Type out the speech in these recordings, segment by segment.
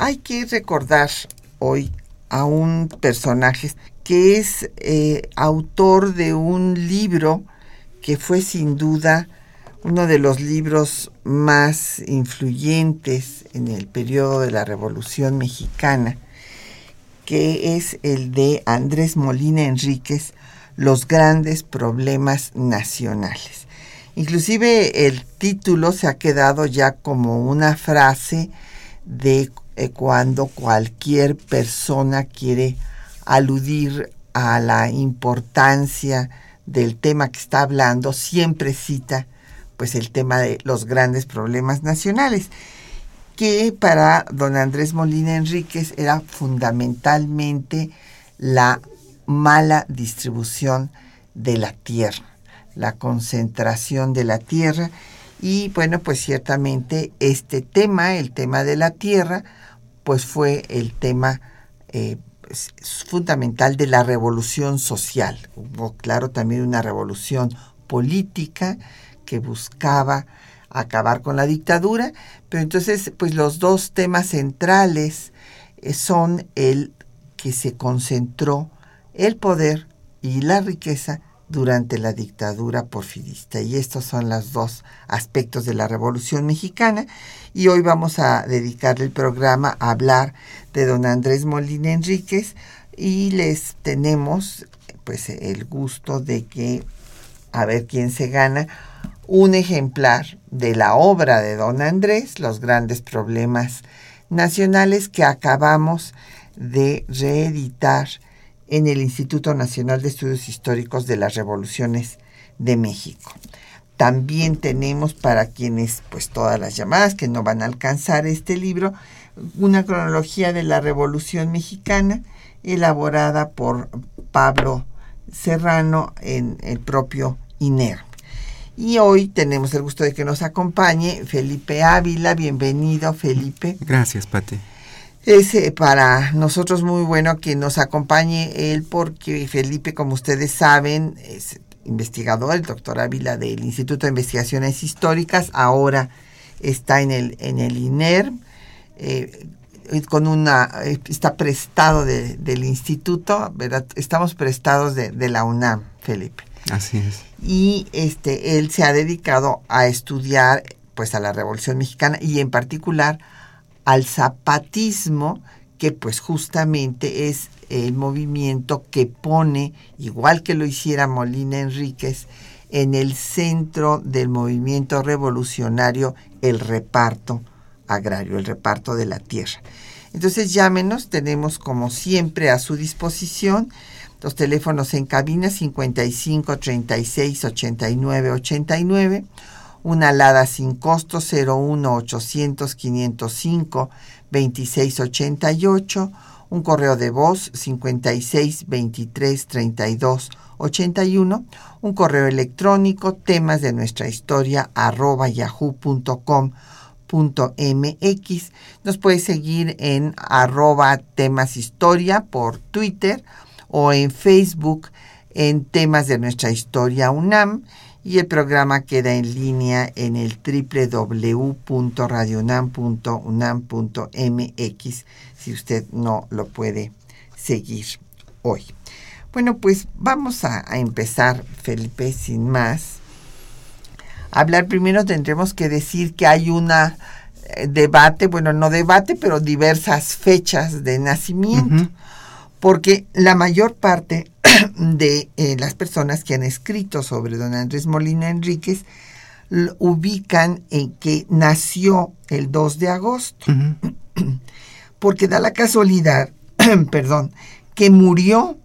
Hay que recordar hoy a un personaje que es eh, autor de un libro que fue sin duda uno de los libros más influyentes en el periodo de la Revolución Mexicana, que es el de Andrés Molina Enríquez, Los grandes problemas nacionales. Inclusive el título se ha quedado ya como una frase de eh, cuando cualquier persona quiere aludir a la importancia del tema que está hablando, siempre cita pues el tema de los grandes problemas nacionales, que para don Andrés Molina Enríquez era fundamentalmente la mala distribución de la tierra, la concentración de la tierra y bueno, pues ciertamente este tema, el tema de la tierra, pues fue el tema eh, fundamental de la revolución social. Hubo, claro, también una revolución política que buscaba acabar con la dictadura, pero entonces, pues los dos temas centrales eh, son el que se concentró el poder y la riqueza durante la dictadura porfirista. Y estos son los dos aspectos de la Revolución Mexicana. Y hoy vamos a dedicar el programa a hablar de don Andrés Molina Enríquez y les tenemos pues el gusto de que a ver quién se gana un ejemplar de la obra de don Andrés, Los grandes problemas nacionales que acabamos de reeditar en el Instituto Nacional de Estudios Históricos de las Revoluciones de México. También tenemos para quienes, pues todas las llamadas que no van a alcanzar este libro, una cronología de la Revolución Mexicana elaborada por Pablo Serrano en el propio INER. Y hoy tenemos el gusto de que nos acompañe Felipe Ávila. Bienvenido, Felipe. Gracias, Pate. Es eh, para nosotros muy bueno que nos acompañe él porque Felipe, como ustedes saben, es investigador, el doctor Ávila del Instituto de Investigaciones Históricas, ahora está en el, en el INER, eh, con una, está prestado del instituto, ¿verdad? estamos prestados de, de la UNAM, Felipe. Así es. Y este, él se ha dedicado a estudiar pues a la Revolución Mexicana y en particular al zapatismo, que pues justamente es el movimiento que pone, igual que lo hiciera Molina Enríquez, en el centro del movimiento revolucionario el reparto agrario, el reparto de la tierra. Entonces llámenos, tenemos como siempre a su disposición los teléfonos en cabina 55 36 89 89 una alada sin costo 01 800 505 2688, un correo de voz 56 23 32 81, un correo electrónico temas de nuestra historia arroba yahoo.com .mx. Nos puede seguir en arroba temas historia por Twitter o en Facebook en temas de nuestra historia UNAM y el programa queda en línea en el www.radionam.unam.mx si usted no lo puede seguir hoy. Bueno, pues vamos a, empezar, Felipe, sin más. Hablar primero tendremos que decir que hay una eh, debate, bueno, no debate, pero diversas fechas de nacimiento, porque la mayor parte de eh, las personas que han escrito sobre don Andrés Molina Enríquez ubican en que nació el 2 de agosto, porque da la casualidad, perdón, que murió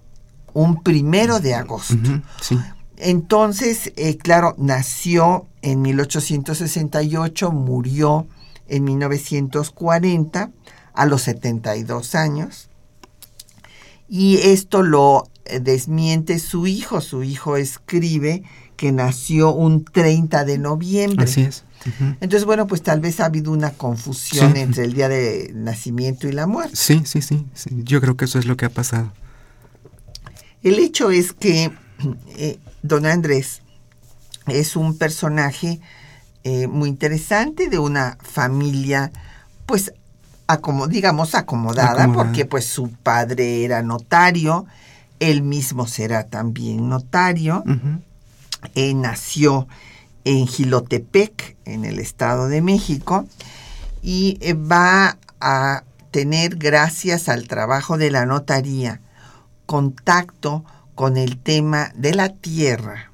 un primero de agosto. sí. Entonces, eh, claro, nació en 1868, murió en 1940 a los 72 años. Y esto lo eh, desmiente su hijo. Su hijo escribe que nació un 30 de noviembre. Así es. Entonces, bueno, pues tal vez ha habido una confusión entre el día de nacimiento y la muerte. Sí, sí, sí, Yo creo que eso es lo que ha pasado. El hecho es que eh, don Andrés es un personaje eh, muy interesante de una familia, pues, digamos, acomodada, porque pues su padre era notario, él mismo será también notario, él nació en Gilotepec, en el Estado de México, y eh, va a tener, gracias al trabajo de la notaría, contacto con el tema de la tierra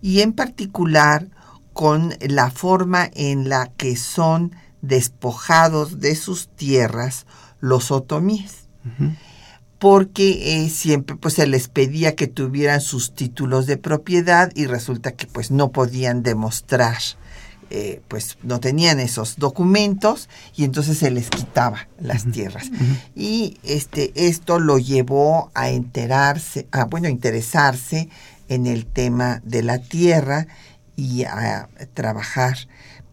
y en particular con la forma en la que son despojados de sus tierras los otomíes. Porque eh, siempre pues se les pedía que tuvieran sus títulos de propiedad y resulta que pues no podían demostrar eh, pues no tenían esos documentos y entonces se les quitaba las tierras. Y este esto lo llevó a enterarse a bueno a interesarse en el tema de la tierra y a trabajar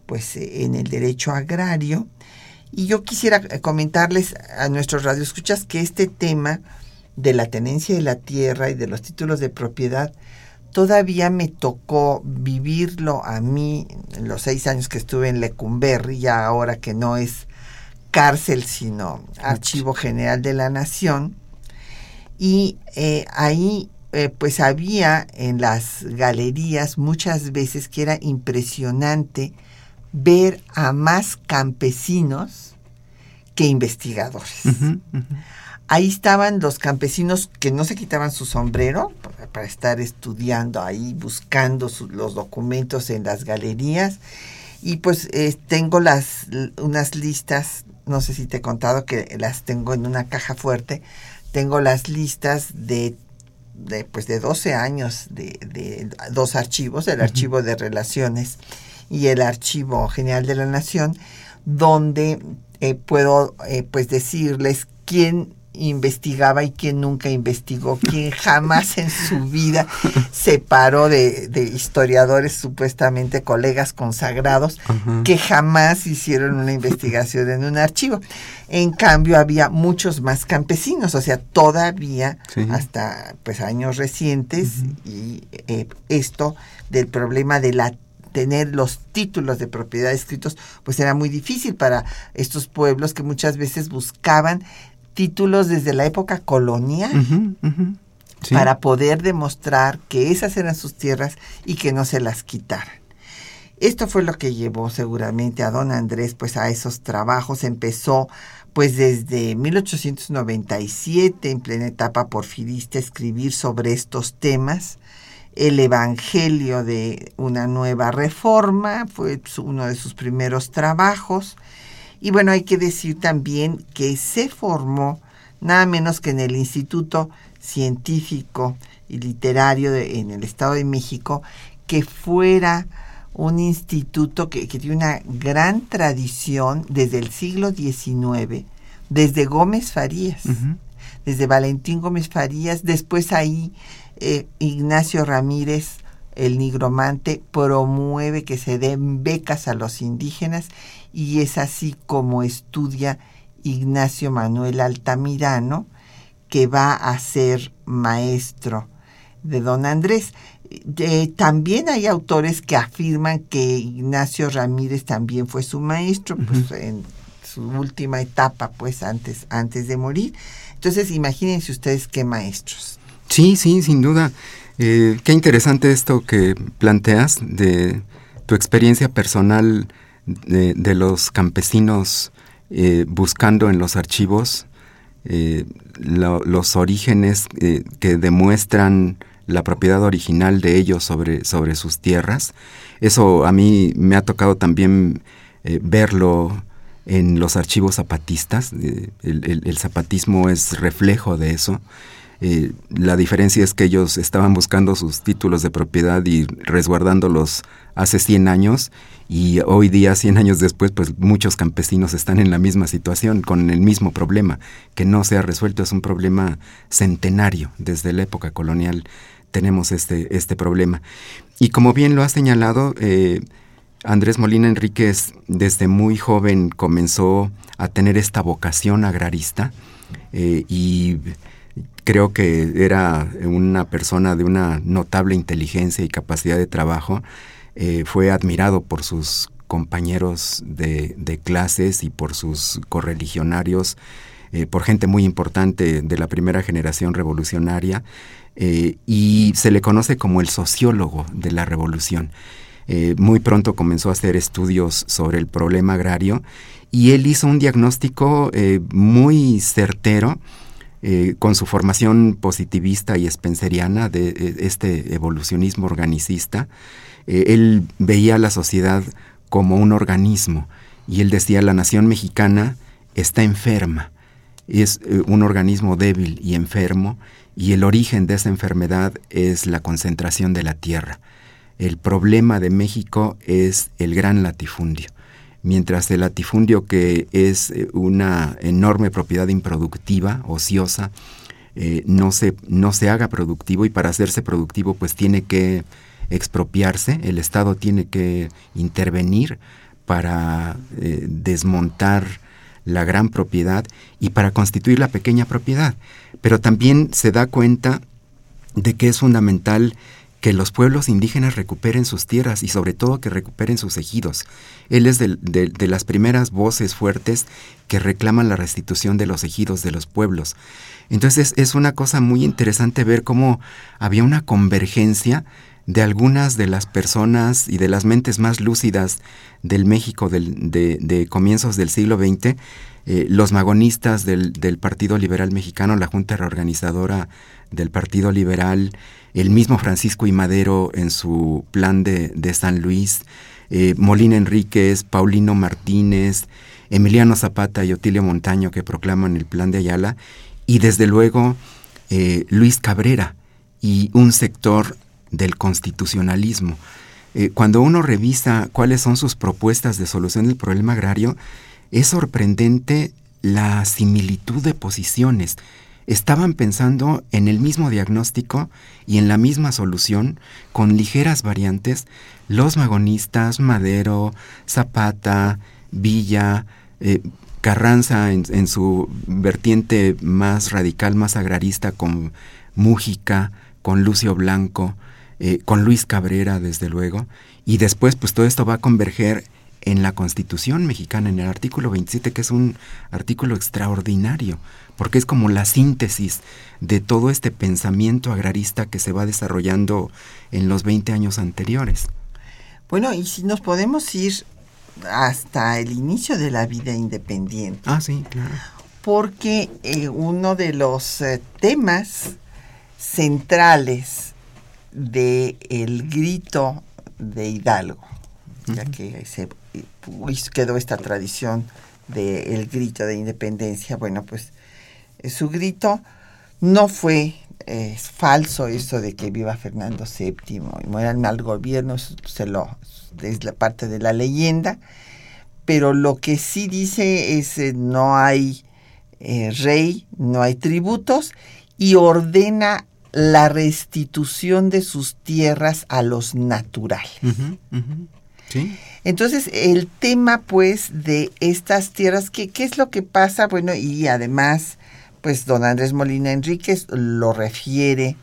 pues en el derecho agrario y yo quisiera eh, comentarles a nuestros radioescuchas que este tema de la tenencia de la tierra y de los títulos de propiedad todavía me tocó vivirlo a mí en los seis años que estuve en Lecumberri, ya ahora que no es cárcel, sino Archivo General de la Nación. Y eh, ahí eh, pues había en las galerías muchas veces que era impresionante ver a más campesinos que investigadores. Ahí estaban los campesinos que no se quitaban su sombrero para, estar estudiando ahí, buscando los documentos en las galerías. Y pues eh, tengo las unas listas, no sé si te he contado que las tengo en una caja fuerte. Tengo las listas de de, pues de 12 años de, de dos archivos, el archivo de relaciones y el Archivo General de la Nación, donde eh, puedo eh, pues decirles quién investigaba y quién nunca investigó, quién jamás en su vida se paró de, historiadores supuestamente colegas consagrados que jamás hicieron una investigación en un archivo. En cambio había muchos más campesinos, o sea, todavía hasta pues años recientes y eh, esto del problema de la tener los títulos de propiedad escritos, pues era muy difícil para estos pueblos que muchas veces buscaban títulos desde la época colonial. para poder demostrar que esas eran sus tierras y que no se las quitaran. Esto fue lo que llevó seguramente a don Andrés pues a esos trabajos. Empezó pues desde 1897 en plena etapa porfirista a escribir sobre estos temas el Evangelio de una nueva reforma, fue uno de sus primeros trabajos. Y bueno, hay que decir también que se formó nada menos que en el Instituto Científico y Literario en el Estado de México, que fuera un instituto que, tiene una gran tradición desde el siglo XIX, desde Gómez Farías, desde Valentín Gómez Farías, después ahí eh, Ignacio Ramírez, el nigromante, promueve que se den becas a los indígenas y es así como estudia Ignacio Manuel Altamirano, que va a ser maestro de don Andrés. también hay autores que afirman que Ignacio Ramírez también fue su maestro, pues en su última etapa, pues antes, antes de morir. Entonces, imagínense ustedes qué maestros. Sí, sí, sin duda. Eh, qué interesante esto que planteas de tu experiencia personal de, los campesinos eh, buscando en los archivos eh, los orígenes que demuestran la propiedad original de ellos sobre, sobre sus tierras. Eso a mí me ha tocado también verlo en los archivos zapatistas. El, zapatismo es reflejo de eso. Eh, la diferencia es que ellos estaban buscando sus títulos de propiedad y resguardándolos hace 100 años y hoy día, 100 años después, pues muchos campesinos están en la misma situación, con el mismo problema, que no se ha resuelto. Es un problema centenario. Desde la época colonial tenemos este, este problema. Y como bien lo ha señalado, eh, Andrés Molina Enríquez desde muy joven comenzó a tener esta vocación agrarista eh, y creo que era una persona de una notable inteligencia y capacidad de trabajo. Eh, fue admirado por sus compañeros de, clases y por sus correligionarios, eh, por gente muy importante de la primera generación revolucionaria, y se le conoce como el sociólogo de la revolución. Eh, muy pronto comenzó a hacer estudios sobre el problema agrario y él hizo un diagnóstico eh, muy certero eh, con su formación positivista y spenceriana de este evolucionismo organicista. él veía a la sociedad como un organismo y él decía la nación mexicana está enferma, es un organismo débil y enfermo y el origen de esa enfermedad es la concentración de la tierra. El problema de México es el gran latifundio. Mientras el latifundio, que es eh, una enorme propiedad improductiva, ociosa, eh, no, se, no se haga productivo y para hacerse productivo pues tiene que expropiarse, el Estado tiene que intervenir para eh, desmontar la gran propiedad y para constituir la pequeña propiedad. Pero también se da cuenta de que es fundamental que los pueblos indígenas recuperen sus tierras y sobre todo que recuperen sus ejidos. Él es de, las primeras voces fuertes que reclaman la restitución de los ejidos de los pueblos. Entonces es una cosa muy interesante ver cómo había una convergencia de algunas de las personas y de las mentes más lúcidas del México de, comienzos del siglo XX, eh, los magonistas del, del Partido Liberal Mexicano, la Junta Reorganizadora del Partido Liberal, el mismo Francisco y Madero en su plan de, San Luis, eh, Molina Enríquez, Paulino Martínez, Emiliano Zapata y Otilio Montaño que proclaman el plan de Ayala, y desde luego eh, Luis Cabrera y un sector del constitucionalismo. Eh, cuando uno revisa cuáles son sus propuestas de solución del problema agrario, es sorprendente la similitud de posiciones estaban pensando en el mismo diagnóstico y en la misma solución, con ligeras variantes, los magonistas, Madero, Zapata, Villa, eh, Carranza en, su vertiente más radical, más agrarista, con Mújica, con Lucio Blanco, eh, con Luis Cabrera, desde luego, y después pues todo esto va a converger en la Constitución mexicana, en el artículo 27, que es un artículo extraordinario, porque es como la síntesis de todo este pensamiento agrarista que se va desarrollando en los 20 años anteriores. Bueno, y si nos podemos ir hasta el inicio de la vida independiente. Ah, sí, claro. Porque eh, uno de los eh, temas centrales del el grito de Hidalgo, ya que se quedó esta tradición del grito de independencia, bueno, pues eh, su grito no fue es falso eso de que viva Fernando VII y mueran al gobierno, se lo, es la parte de la leyenda, pero lo que sí dice es eh, no hay eh, rey, no hay tributos y ordena la restitución de sus tierras a los naturales. Entonces, el tema, pues, de estas tierras, ¿qué, ¿qué es lo que pasa? Bueno, y además, pues, don Andrés Molina Enríquez lo refiere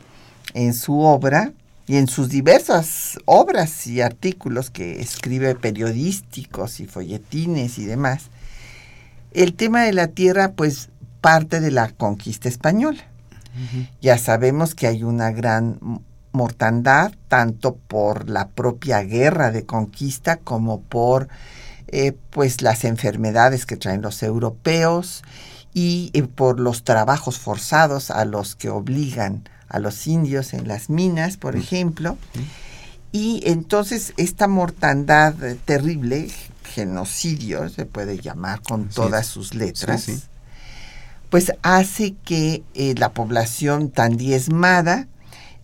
en su obra y en sus diversas obras y artículos que escribe periodísticos y folletines y demás. El tema de la tierra, pues, parte de la conquista española. Ya sabemos que hay una gran mortandad, tanto por la propia guerra de conquista como por eh, pues las enfermedades que traen los europeos y eh, por los trabajos forzados a los que obligan a los indios en las minas, por ejemplo. Y entonces esta mortandad terrible genocidio, se puede llamar con todas sus letras, pues hace que eh, la población tan diezmada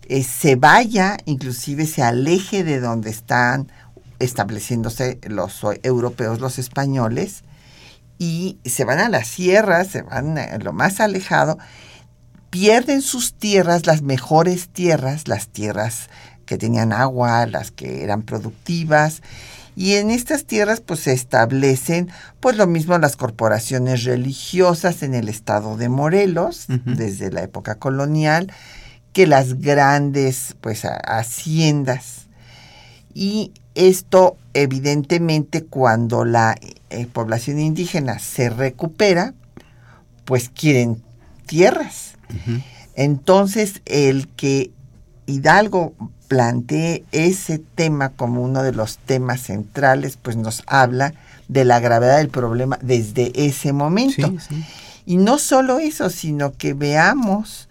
eh, se vaya, inclusive se aleje de donde están estableciéndose los europeos, los españoles, y se van a las sierras, se van a lo más alejado, pierden sus tierras, las mejores tierras, las tierras que tenían agua, las que eran productivas, y en estas tierras pues se establecen pues lo mismo las corporaciones religiosas en el estado de Morelos desde la época colonial que las grandes pues haciendas. Y esto evidentemente cuando la eh, población indígena se recupera pues quieren tierras. Entonces el que Hidalgo plantee ese tema como uno de los temas centrales, pues nos habla de la gravedad del problema desde ese momento. Y no solo eso, sino que veamos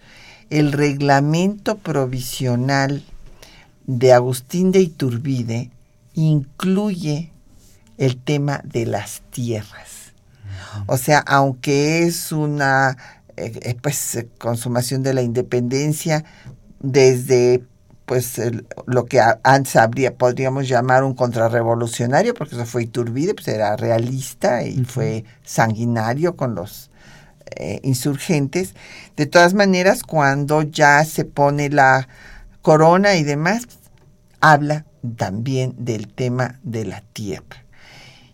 el reglamento provisional de Agustín de Iturbide incluye el tema de las tierras. O sea, aunque es una eh, eh, pues, consumación de la independencia desde pues lo que antes habría, podríamos llamar un contrarrevolucionario, porque eso fue Iturbide, pues era realista y fue sanguinario con los eh, insurgentes. De todas maneras, cuando ya se pone la corona y demás, habla también del tema de la tierra.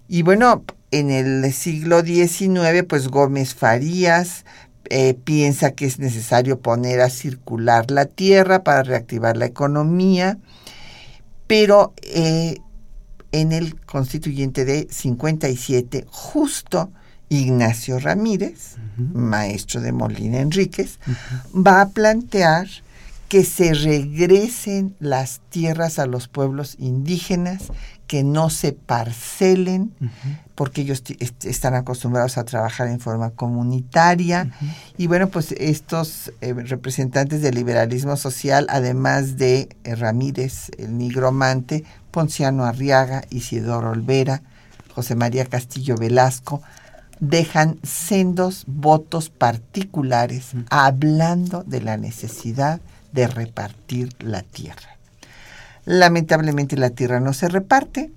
Y bueno, en el siglo XIX, pues Gómez Farías eh, piensa que es necesario poner a circular la tierra para reactivar la economía, pero eh, en el constituyente de 57, justo Ignacio Ramírez, maestro de Molina Enríquez, va a plantear que se regresen las tierras a los pueblos indígenas, que no se parcelen, porque ellos están acostumbrados a trabajar en forma comunitaria. Y bueno, pues estos eh, representantes del liberalismo social, además de eh, Ramírez, el nigromante, Ponciano Arriaga, Isidoro Olvera, José María Castillo Velasco, dejan sendos votos particulares hablando de la necesidad de repartir la tierra. Lamentablemente la tierra no se reparte,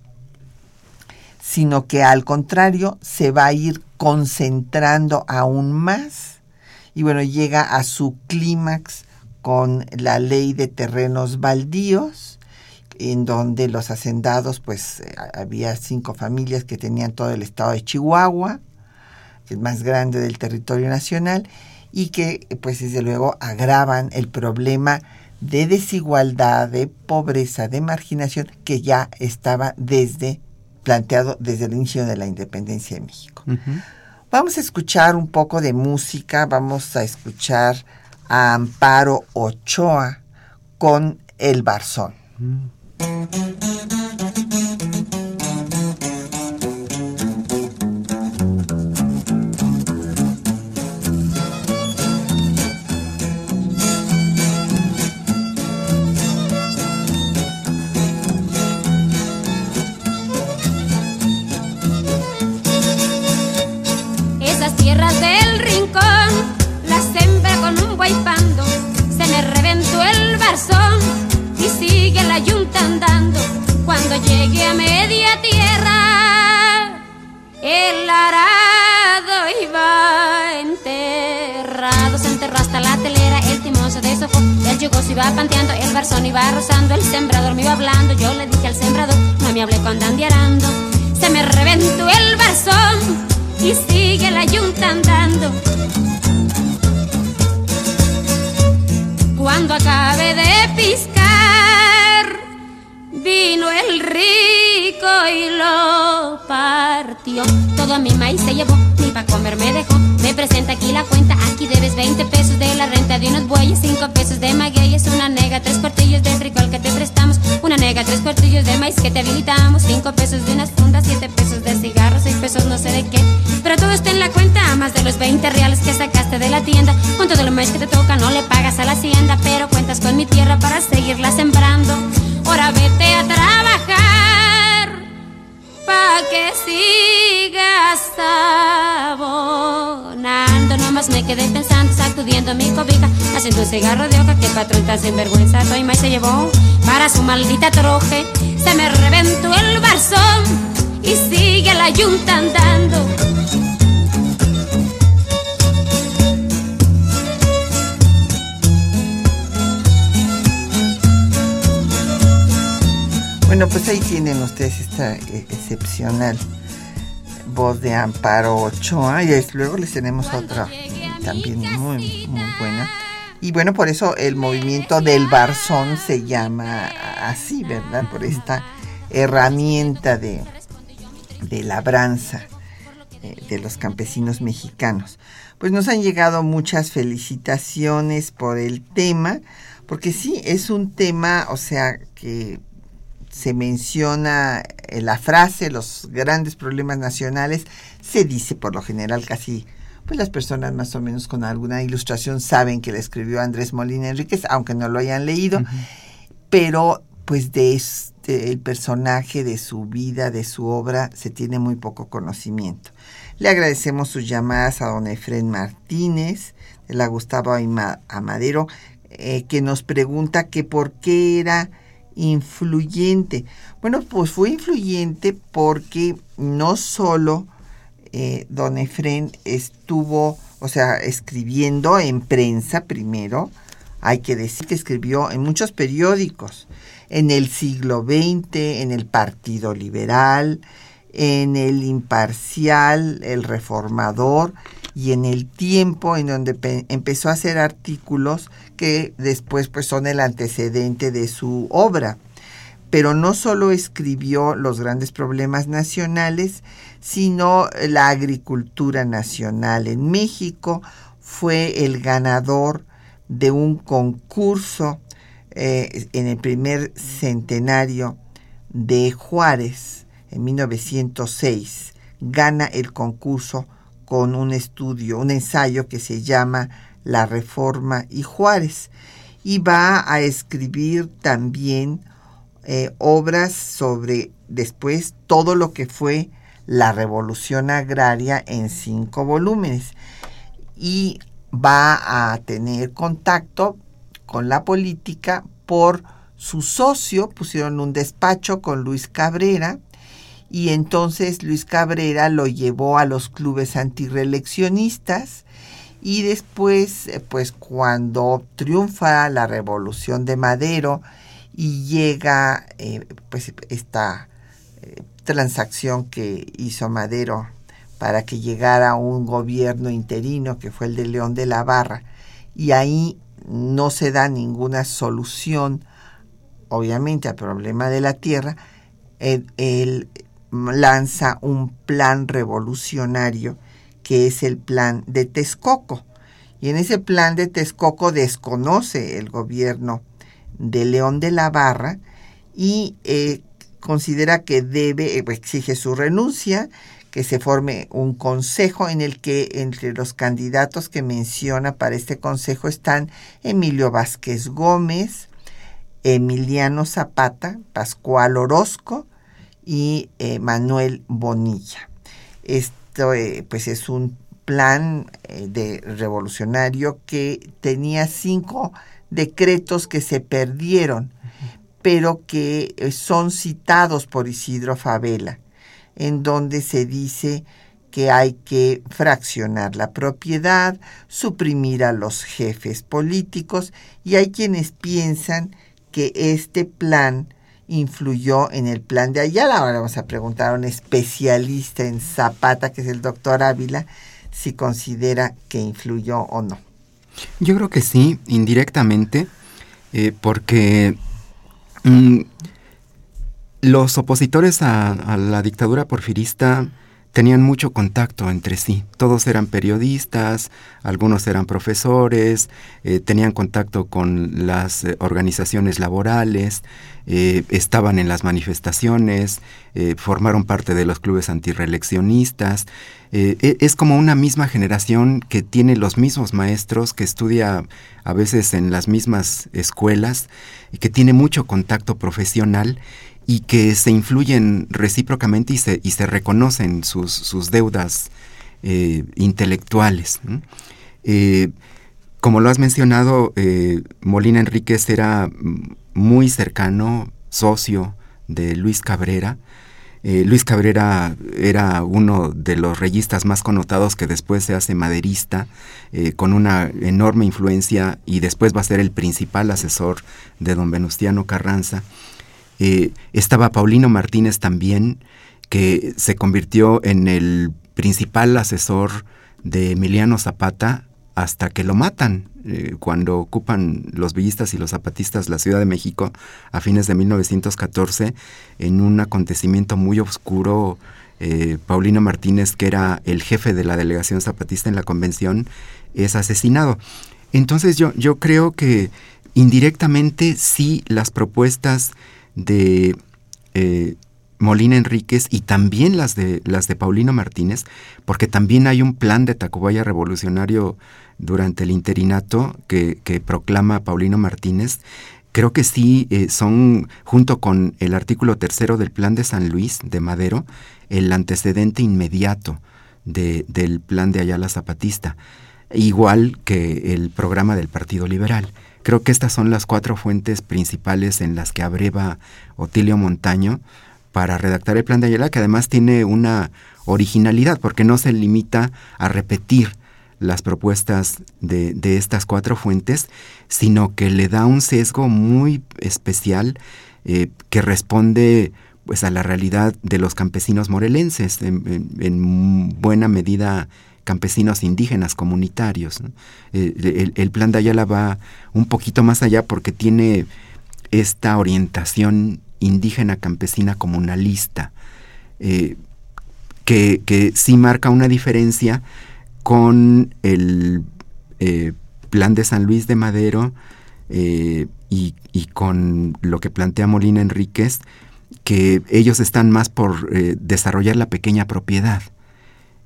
sino que al contrario se va a ir concentrando aún más y bueno, llega a su clímax con la ley de terrenos baldíos, en donde los hacendados, pues eh, había cinco familias que tenían todo el estado de Chihuahua, el más grande del territorio nacional, y que pues desde luego agravan el problema de desigualdad, de pobreza, de marginación que ya estaba desde planteado desde el inicio de la independencia de México. Vamos a escuchar un poco de música, vamos a escuchar a Amparo Ochoa con El Barzón. Mm. llegué a media tierra, el arado iba enterrado, se enterró hasta la telera, el timón se deshojó, el yugo se iba panteando, el barzón iba rozando, el sembrador me iba hablando, yo le dije al sembrador, no me hablé cuando andiarando, se me reventó el barzón y sigue la yunta andando. Cuando acabe de piscar, Vino el rico y lo partió. Todo mi maíz se llevó, ni pa' comer me dejó. Me presenta aquí la cuenta, aquí debes 20 pesos de la renta de unos bueyes, 5 pesos de magueyes, una nega, tres cuartillos de frijol que te prestamos, una nega, tres cuartillos de maíz que te habilitamos, 5 pesos de unas fundas, 7 pesos de cigarros, 6 pesos, no sé de qué. Pero todo está en la cuenta, más de los 20 reales que sacaste de la tienda. Con todo lo más que te toca, no le pagas a la hacienda, pero cuentas con mi tierra para seguirla sembrando. Ahora vete a trabajar, pa' que sigas abonando. Nomás me quedé pensando, sacudiendo mi cobija, haciendo un cigarro de hoja, que patrón tan sinvergüenza, y más se llevó para su maldita troje. Se me reventó el barzón y sigue la yunta andando. Bueno, pues ahí tienen ustedes esta eh, excepcional voz de Amparo Ochoa y luego les tenemos otra también muy, muy buena. Y bueno, por eso el movimiento del barzón se llama así, ¿verdad? Por esta herramienta de, de labranza eh, de los campesinos mexicanos. Pues nos han llegado muchas felicitaciones por el tema, porque sí, es un tema, o sea, que se menciona eh, la frase, los grandes problemas nacionales, se dice por lo general casi, pues las personas más o menos con alguna ilustración saben que la escribió Andrés Molina Enríquez, aunque no lo hayan leído, pero pues de este, el personaje, de su vida, de su obra, se tiene muy poco conocimiento. Le agradecemos sus llamadas a don Efren Martínez, de la Gustavo Amadero, eh, que nos pregunta que por qué era influyente. Bueno, pues fue influyente porque no solo eh, don Efren estuvo, o sea, escribiendo en prensa primero, hay que decir que escribió en muchos periódicos, en el siglo XX, en el Partido Liberal, en el Imparcial, el Reformador y en el Tiempo, en donde empezó a hacer artículos que después pues son el antecedente de su obra. Pero no solo escribió los grandes problemas nacionales, sino la agricultura nacional en México. Fue el ganador de un concurso eh, en el primer centenario de Juárez, en 1906. Gana el concurso con un estudio, un ensayo que se llama la Reforma y Juárez. Y va a escribir también eh, obras sobre después todo lo que fue la revolución agraria en cinco volúmenes. Y va a tener contacto con la política por su socio, pusieron un despacho con Luis Cabrera, y entonces Luis Cabrera lo llevó a los clubes antireeleccionistas y después, eh, pues cuando triunfa la revolución de Madero y llega eh, pues esta eh, transacción que hizo Madero para que llegara un gobierno interino que fue el de León de la Barra y ahí no se da ninguna solución obviamente al problema de la tierra, él lanza un plan revolucionario que es el plan de Texcoco. Y en ese plan de Texcoco desconoce el gobierno de León de la Barra y eh, considera que debe, eh, exige su renuncia, que se forme un consejo en el que entre los candidatos que menciona para este consejo están Emilio Vázquez Gómez, Emiliano Zapata, Pascual Orozco y eh, Manuel Bonilla. Eh, pues es un plan eh, de revolucionario que tenía cinco decretos que se perdieron, pero que son citados por Isidro Favela, en donde se dice que hay que fraccionar la propiedad, suprimir a los jefes políticos y hay quienes piensan que este plan influyó en el plan de Ayala. Ahora vamos a preguntar a un especialista en Zapata, que es el doctor Ávila, si considera que influyó o no. Yo creo que sí, indirectamente, eh, porque mm, los opositores a, la dictadura porfirista tenían mucho contacto entre sí. Todos eran periodistas, algunos eran profesores, eh, tenían contacto con las eh, organizaciones laborales, eh, estaban en las manifestaciones, formaron parte de los clubes antireeleccionistas. E, es como una misma generación que tiene los mismos maestros, que estudia a veces en las mismas escuelas, y que tiene mucho contacto profesional y que se influyen recíprocamente y se, y se reconocen sus, sus deudas eh, intelectuales. Eh, como lo has mencionado, eh, Molina Enríquez era muy cercano, socio de Luis Cabrera. Luis Cabrera era uno de los reyistas más connotados que después se hace maderista, con una enorme influencia y después va a ser el principal asesor de don Venustiano Carranza. Estaba Paulino Martínez también, que se convirtió en el principal asesor de Emiliano Zapata hasta que lo matan eh, cuando ocupan los villistas y los zapatistas la Ciudad de México a fines de 1914 en un acontecimiento muy oscuro. Eh, Paulino Martínez, que era el jefe de la delegación zapatista en la convención, es asesinado. Entonces yo, yo creo que indirectamente sí las propuestas de eh, Molina Enríquez y también las de las de Paulino Martínez, porque también hay un plan de Tacubaya revolucionario durante el interinato que, proclama Paulino Martínez. Creo que sí eh, son, junto con el artículo tercero del plan de San Luis de Madero, el antecedente inmediato del plan de Ayala Zapatista, igual que el programa del Partido Liberal. Creo que estas son las cuatro fuentes principales en las que abreva Otilio Montaño para redactar el plan de Ayala, que además tiene una originalidad, porque no se limita a repetir las propuestas de, estas cuatro fuentes, sino que le da un sesgo muy especial eh, que responde pues a la realidad de los campesinos morelenses, en, buena medida campesinos indígenas comunitarios. Eh, el, plan de Ayala va un poquito más allá porque tiene esta orientación indígena campesina comunalista, eh, que, que, sí marca una diferencia con el eh, plan de San Luis de Madero eh, y, con lo que plantea Molina Enríquez, que ellos están más por desarrollar la pequeña propiedad.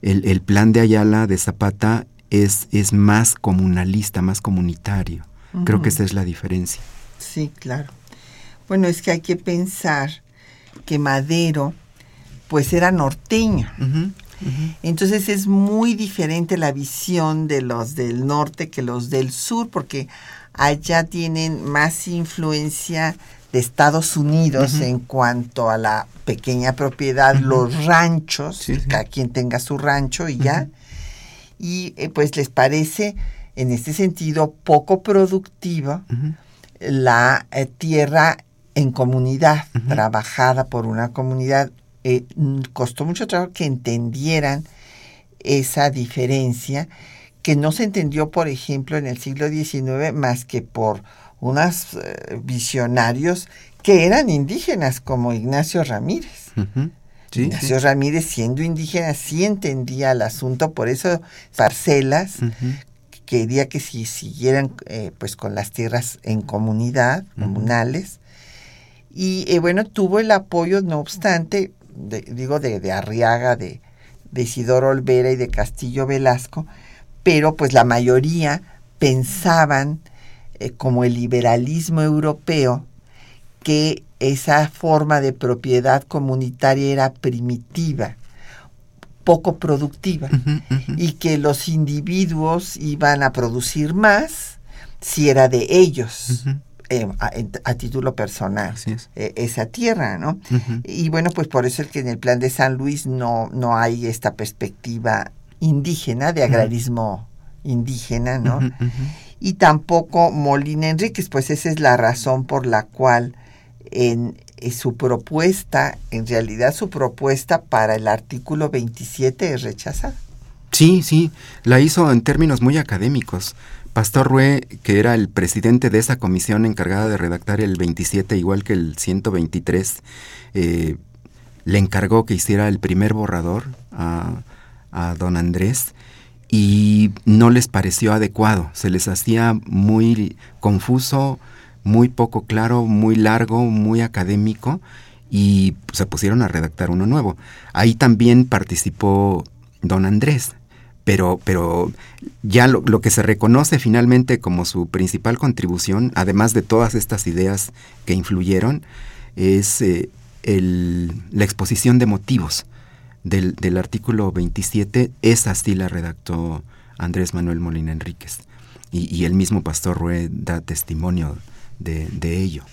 El, plan de Ayala de Zapata es, es más comunalista, más comunitario. Creo que esa es la diferencia. Sí, claro. Bueno, es que hay que pensar que Madero, pues era norteño. Entonces es muy diferente la visión de los del norte que los del sur, porque allá tienen más influencia de Estados Unidos en cuanto a la pequeña propiedad, los ranchos, cada quien tenga su rancho y ya. Y eh, pues les parece, en este sentido, poco productiva la eh, tierra en comunidad, trabajada por una comunidad. Eh, costó mucho trabajo que entendieran esa diferencia, que no se entendió, por ejemplo, en el siglo XIX más que por unos eh, visionarios que eran indígenas, como Ignacio Ramírez. Ignacio Ramírez, siendo indígena, sí entendía el asunto, por eso parcelas, quería que si siguieran eh, pues con las tierras en comunidad, comunales, y eh, bueno, tuvo el apoyo, no obstante, digo, de, Arriaga, de, de Isidoro Olvera y de Castillo Velasco, pero pues la mayoría pensaban, eh, como el liberalismo europeo, que esa forma de propiedad comunitaria era primitiva, poco productiva, y que los individuos iban a producir más si era de ellos. Eh, a, título personal eh, esa tierra, ¿no? Y bueno, pues por eso es que en el plan de San Luis no, no hay esta perspectiva indígena, de agrarismo indígena, ¿no? Y tampoco Molina Enríquez, pues esa es la razón por la cual en, eh, su propuesta, en realidad su propuesta para el artículo 27 es rechazada. Sí, sí, la hizo en términos muy académicos. Pastor Rue, que era el presidente de esa comisión encargada de redactar el 27, igual que el 123, eh, le encargó que hiciera el primer borrador a, don Andrés y no les pareció adecuado, se les hacía muy confuso, muy poco claro, muy largo, muy académico y se pusieron a redactar uno nuevo. Ahí también participó don Andrés, pero, pero ya lo, que se reconoce finalmente como su principal contribución, además de todas estas ideas que influyeron, es eh, la exposición de motivos del, artículo 27. Esa sí la redactó Andrés Manuel Molina Enríquez. Y, el mismo Pastor Rue da testimonio de, ello.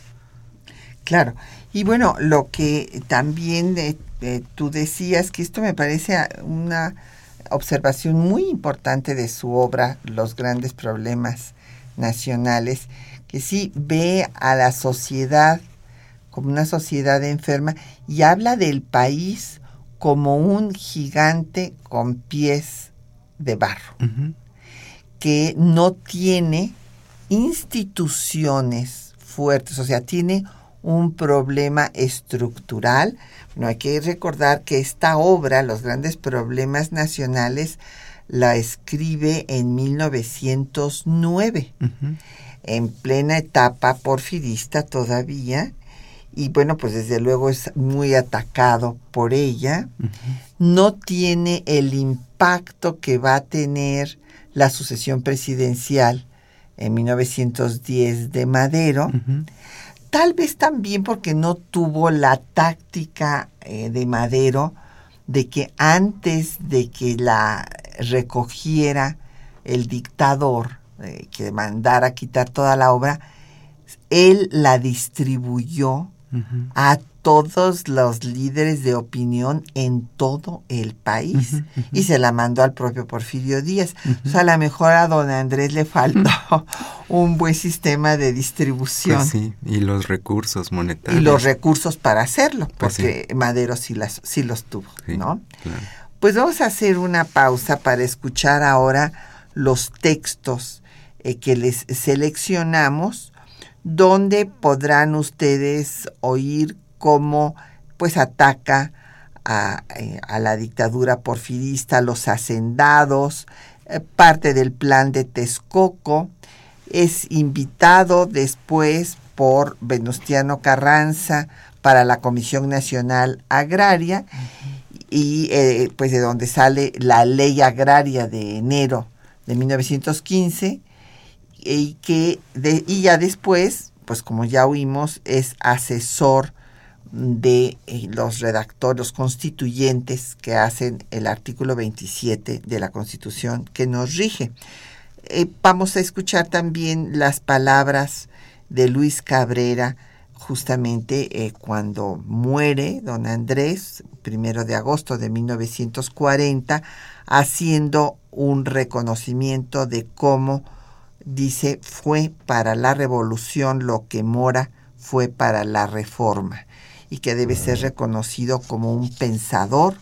Claro. Y bueno, lo que también eh, eh, tú decías, que esto me parece una observación muy importante de su obra, Los grandes problemas nacionales, que sí ve a la sociedad como una sociedad enferma y habla del país como un gigante con pies de barro, que no tiene instituciones fuertes, o sea, tiene un problema estructural. No hay que recordar que esta obra, Los grandes problemas nacionales, la escribe en 1909, en plena etapa porfirista todavía, y bueno, pues desde luego es muy atacado por ella. No tiene el impacto que va a tener la sucesión presidencial en 1910 de Madero. Tal vez también porque no tuvo la táctica eh, de Madero de que antes de que la recogiera el dictador, eh, que mandara quitar toda la obra, él la distribuyó a todos los líderes de opinión en todo el país y se la mandó al propio Porfirio Díaz. O sea, a lo mejor a don Andrés le faltó un buen sistema de distribución. Pues sí, y los recursos monetarios. Y los recursos para hacerlo, pues porque Madero sí, las, sí los tuvo, ¿no? Pues vamos a hacer una pausa para escuchar ahora los textos eh, que les seleccionamos donde podrán ustedes oír cómo pues ataca a, eh, la dictadura porfirista, los hacendados, eh, parte del plan de Texcoco, es invitado después por Venustiano Carranza para la Comisión Nacional Agraria y eh, pues de donde sale la ley agraria de enero de 1915 y que y ya después, pues como ya oímos, es asesor de eh, los redactores, los constituyentes que hacen el artículo 27 de la Constitución que nos rige. Eh, vamos a escuchar también las palabras de Luis Cabrera, justamente eh, cuando muere don Andrés, primero de agosto de 1940, haciendo un reconocimiento de cómo dice, fue para la revolución lo que Mora fue para la reforma y que debe ser reconocido como un pensador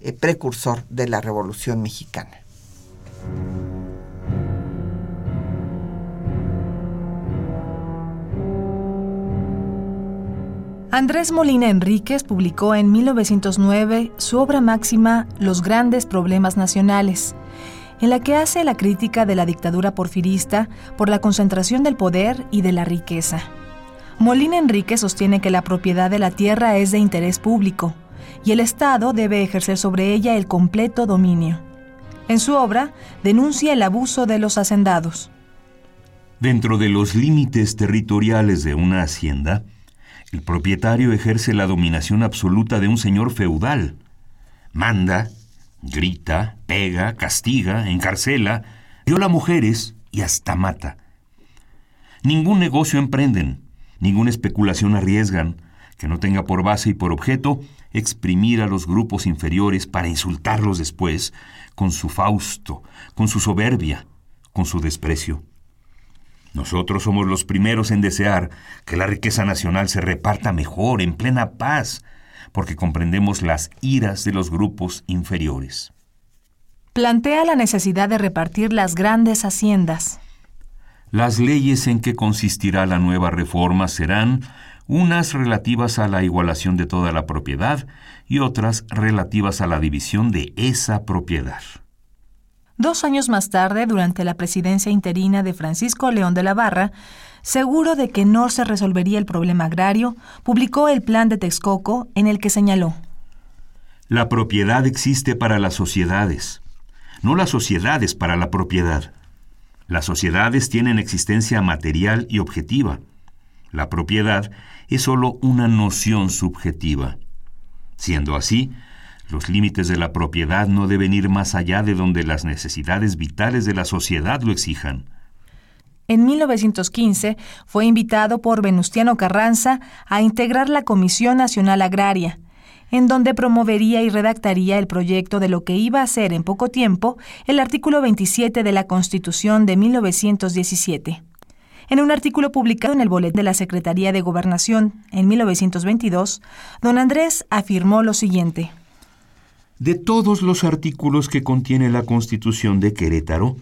eh, precursor de la revolución mexicana. Andrés Molina Enríquez publicó en 1909 su obra máxima Los grandes problemas nacionales, en la que hace la crítica de la dictadura porfirista por la concentración del poder y de la riqueza. Molina Enrique sostiene que la propiedad de la tierra es de interés público y el Estado debe ejercer sobre ella el completo dominio. En su obra denuncia el abuso de los hacendados. Dentro de los límites territoriales de una hacienda, el propietario ejerce la dominación absoluta de un señor feudal. Manda, Grita, pega, castiga, encarcela, viola mujeres y hasta mata. Ningún negocio emprenden, ninguna especulación arriesgan que no tenga por base y por objeto exprimir a los grupos inferiores para insultarlos después con su fausto, con su soberbia, con su desprecio. Nosotros somos los primeros en desear que la riqueza nacional se reparta mejor, en plena paz, porque comprendemos las iras de los grupos inferiores. Plantea la necesidad de repartir las grandes haciendas. Las leyes en que consistirá la nueva reforma serán unas relativas a la igualación de toda la propiedad y otras relativas a la división de esa propiedad. Dos años más tarde, durante la presidencia interina de Francisco León de la Barra, seguro de que no se resolvería el problema agrario, publicó el Plan de Texcoco en el que señaló La propiedad existe para las sociedades, no las sociedades para la propiedad. Las sociedades tienen existencia material y objetiva. La propiedad es sólo una noción subjetiva. Siendo así, Los límites de la propiedad no deben ir más allá de donde las necesidades vitales de la sociedad lo exijan. En 1915 fue invitado por Venustiano Carranza a integrar la Comisión Nacional Agraria, en donde promovería y redactaría el proyecto de lo que iba a ser en poco tiempo el artículo 27 de la Constitución de 1917. En un artículo publicado en el Boletín de la Secretaría de Gobernación en 1922, don Andrés afirmó lo siguiente. De todos los artículos que contiene la Constitución de Querétaro,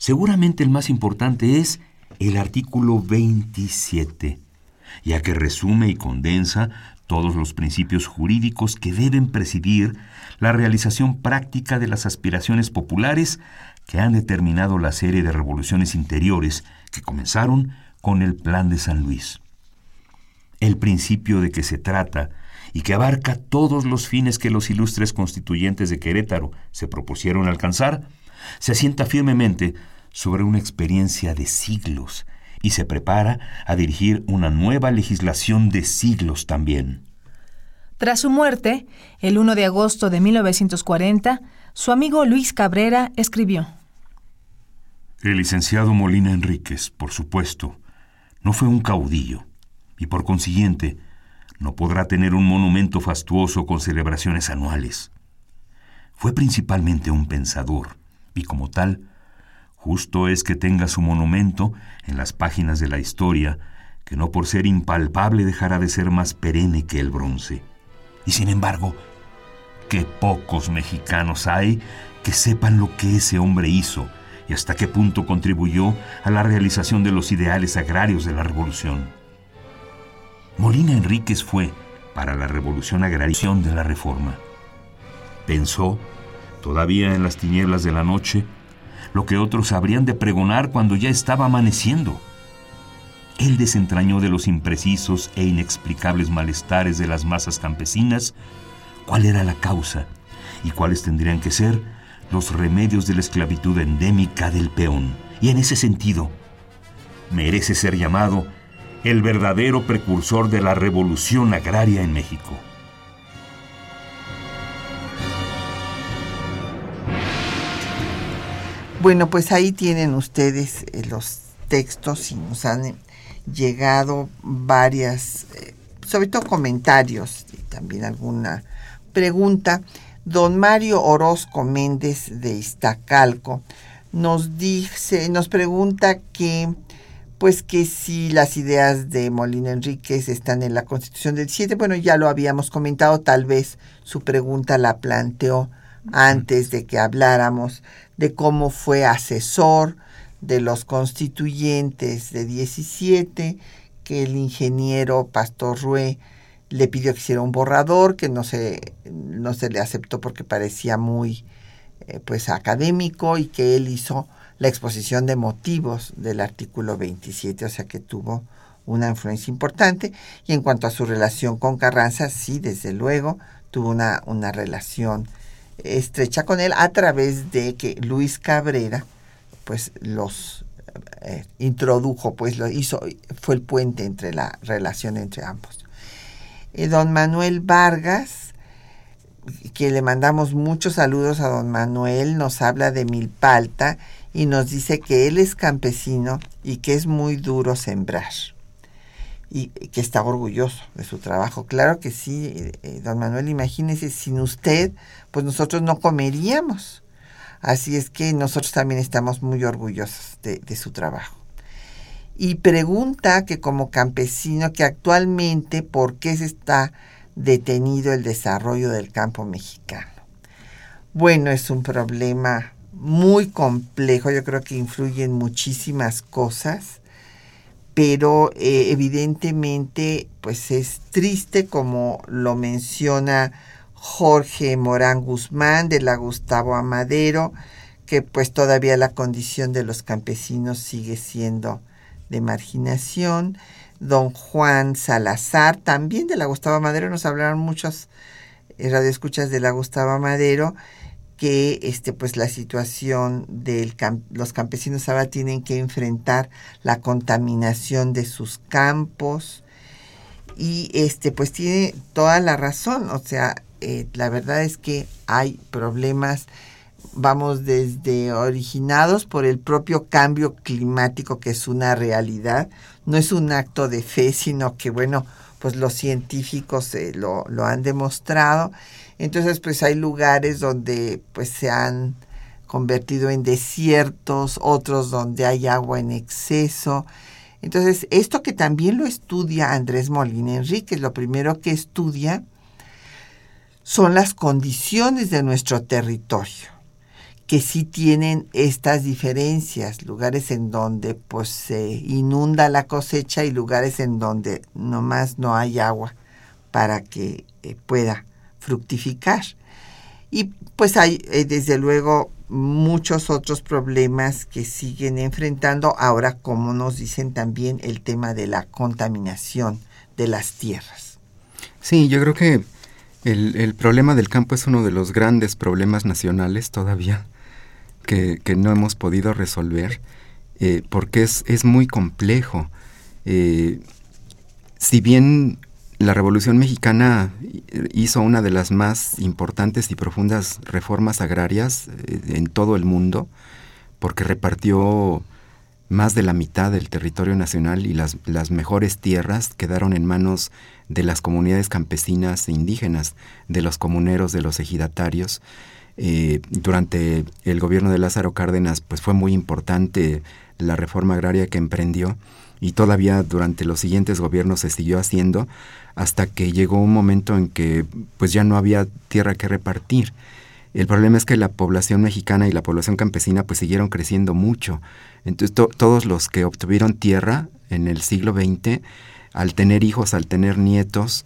seguramente el más importante es el artículo 27, ya que resume y condensa todos los principios jurídicos que deben presidir la realización práctica de las aspiraciones populares que han determinado la serie de revoluciones interiores que comenzaron con el Plan de San Luis. El principio de que se trata y que abarca todos los fines que los ilustres constituyentes de Querétaro se propusieron alcanzar, se asienta firmemente sobre una experiencia de siglos y se prepara a dirigir una nueva legislación de siglos también. Tras su muerte, el 1 de agosto de 1940, su amigo Luis Cabrera escribió. El licenciado Molina Enríquez, por supuesto, no fue un caudillo y por consiguiente no podrá tener un monumento fastuoso con celebraciones anuales. Fue principalmente un pensador y como tal, justo es que tenga su monumento en las páginas de la historia, que no por ser impalpable dejará de ser más perenne que el bronce. Y sin embargo, qué pocos mexicanos hay que sepan lo que ese hombre hizo y hasta qué punto contribuyó a la realización de los ideales agrarios de la revolución. Molina Enríquez fue, para la revolución agraria de la reforma. Pensó, todavía en las tinieblas de la noche, lo que otros habrían de pregonar cuando ya estaba amaneciendo. Él desentrañó de los imprecisos e inexplicables malestares de las masas campesinas cuál era la causa y cuáles tendrían que ser los remedios de la esclavitud endémica del peón. Y en ese sentido, merece ser llamado el verdadero precursor de la revolución agraria en México. Bueno, pues ahí tienen ustedes eh, los textos y nos han llegado varias, eh, sobre todo comentarios y también alguna pregunta. Don Mario Orozco Méndez de Iztacalco nos dice, nos pregunta que pues que si las ideas de Molina Enríquez están en la Constitución del 7, bueno, ya lo habíamos comentado, tal vez su pregunta la planteó antes de que habláramos de cómo fue asesor de los constituyentes de 17, que el ingeniero Pastor Rue le pidió que hiciera un borrador, que no se, no se le aceptó porque parecía muy eh, pues académico y que él hizo la exposición de motivos del artículo 27, o sea que tuvo una influencia importante. Y en cuanto a su relación con Carranza, sí, desde luego, tuvo una, una relación estrecha con él a través de que Luis Cabrera, pues los eh, introdujo, pues lo hizo, fue el puente entre la relación entre ambos. Y don Manuel Vargas, que le mandamos muchos saludos a don Manuel, nos habla de Milpalta y nos dice que él es campesino y que es muy duro sembrar y que está orgulloso de su trabajo. Claro que sí, eh, don Manuel, imagínese, sin usted, pues nosotros no comeríamos. Así es que nosotros también estamos muy orgullosos de, de su trabajo. Y pregunta que como campesino, que actualmente, ¿por qué se está detenido el desarrollo del campo mexicano? Bueno, es un problema muy complejo, yo creo que influyen muchísimas cosas, pero eh, evidentemente pues es triste como lo menciona Jorge Morán Guzmán de la Gustavo Amadero, que pues todavía la condición de los campesinos sigue siendo de marginación. Don Juan Salazar, también de la Gustavo Madero, nos hablaron muchos eh, radioescuchas de la Gustavo Madero, que este pues la situación de los campesinos ahora tienen que enfrentar la contaminación de sus campos y este pues tiene toda la razón, o sea, eh, la verdad es que hay problemas, vamos, desde originados por el propio cambio climático, que es una realidad, no es un acto de fe, sino que, bueno, pues los científicos eh, lo, lo han demostrado. Entonces, pues hay lugares donde pues se han convertido en desiertos, otros donde hay agua en exceso. Entonces, esto que también lo estudia Andrés Molina Enrique, lo primero que estudia son las condiciones de nuestro territorio, que sí tienen estas diferencias, lugares en donde pues se inunda la cosecha y lugares en donde nomás no hay agua para que eh, pueda fructificar. Y pues hay eh, desde luego muchos otros problemas que siguen enfrentando ahora, como nos dicen también, el tema de la contaminación de las tierras. Sí, yo creo que el, problema del campo es uno de los grandes problemas nacionales todavía que, no hemos podido resolver, eh, porque es, es, muy complejo. Eh, si bien la Revolución Mexicana hizo una de las más importantes y profundas reformas agrarias eh, en todo el mundo, porque repartió más de la mitad del territorio nacional y las, mejores tierras quedaron en manos de las comunidades campesinas e indígenas, de los comuneros, de los ejidatarios. Eh, durante el gobierno de Lázaro Cárdenas, pues fue muy importante la reforma agraria que emprendió y todavía durante los siguientes gobiernos se siguió haciendo hasta que llegó un momento en que pues ya no había tierra que repartir. El problema es que la población mexicana y la población campesina pues siguieron creciendo mucho. Entonces todos los que obtuvieron tierra en el siglo XX, al tener hijos, al tener nietos,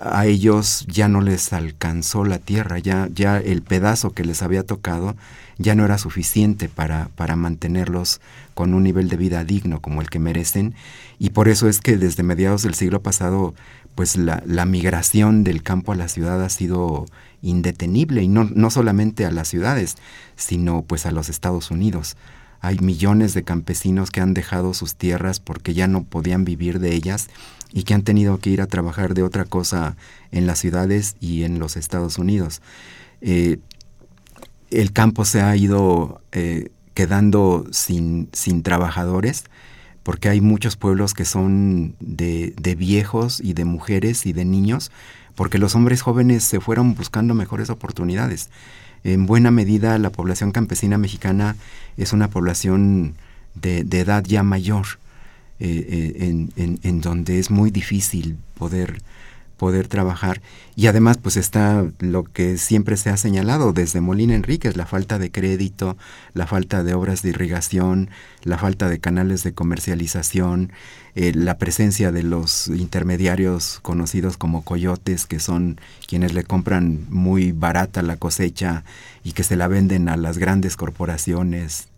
a ellos ya no les alcanzó la tierra, ya, ya el pedazo que les había tocado ya no era suficiente para, para mantenerlos con un nivel de vida digno como el que merecen. Y por eso es que desde mediados del siglo pasado, pues la, la migración del campo a la ciudad ha sido indetenible, y no, no solamente a las ciudades, sino pues a los Estados Unidos. Hay millones de campesinos que han dejado sus tierras porque ya no podían vivir de ellas y que han tenido que ir a trabajar de otra cosa en las ciudades y en los Estados Unidos. Eh, el campo se ha ido eh, quedando sin, sin trabajadores porque hay muchos pueblos que son de, de, viejos y de mujeres y de niños, porque los hombres jóvenes se fueron buscando mejores oportunidades. En buena medida la población campesina mexicana es una población de, edad ya mayor, eh, eh, en, donde es muy difícil poder poder trabajar. Y además pues está lo que siempre se ha señalado desde Molina Enríquez, la falta de crédito, la falta de obras de irrigación, la falta de canales de comercialización, eh, la presencia de los intermediarios conocidos como coyotes, que son quienes le compran muy barata la cosecha y que se la venden a las grandes corporaciones,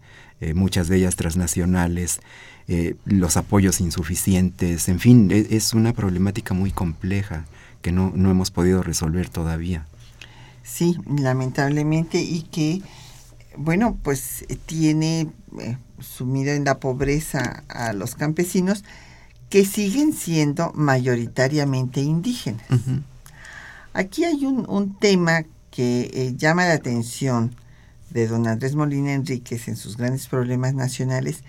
eh, muchas de ellas transnacionales, eh, los apoyos insuficientes, en fin, e, es, una problemática muy compleja que no, no hemos podido resolver todavía. Sí, lamentablemente, y que, bueno, pues tiene eh, sumido en la pobreza a los campesinos que siguen siendo mayoritariamente indígenas. Aquí hay un, un tema que eh, llama la atención de don Andrés Molina Enríquez en sus grandes problemas nacionales,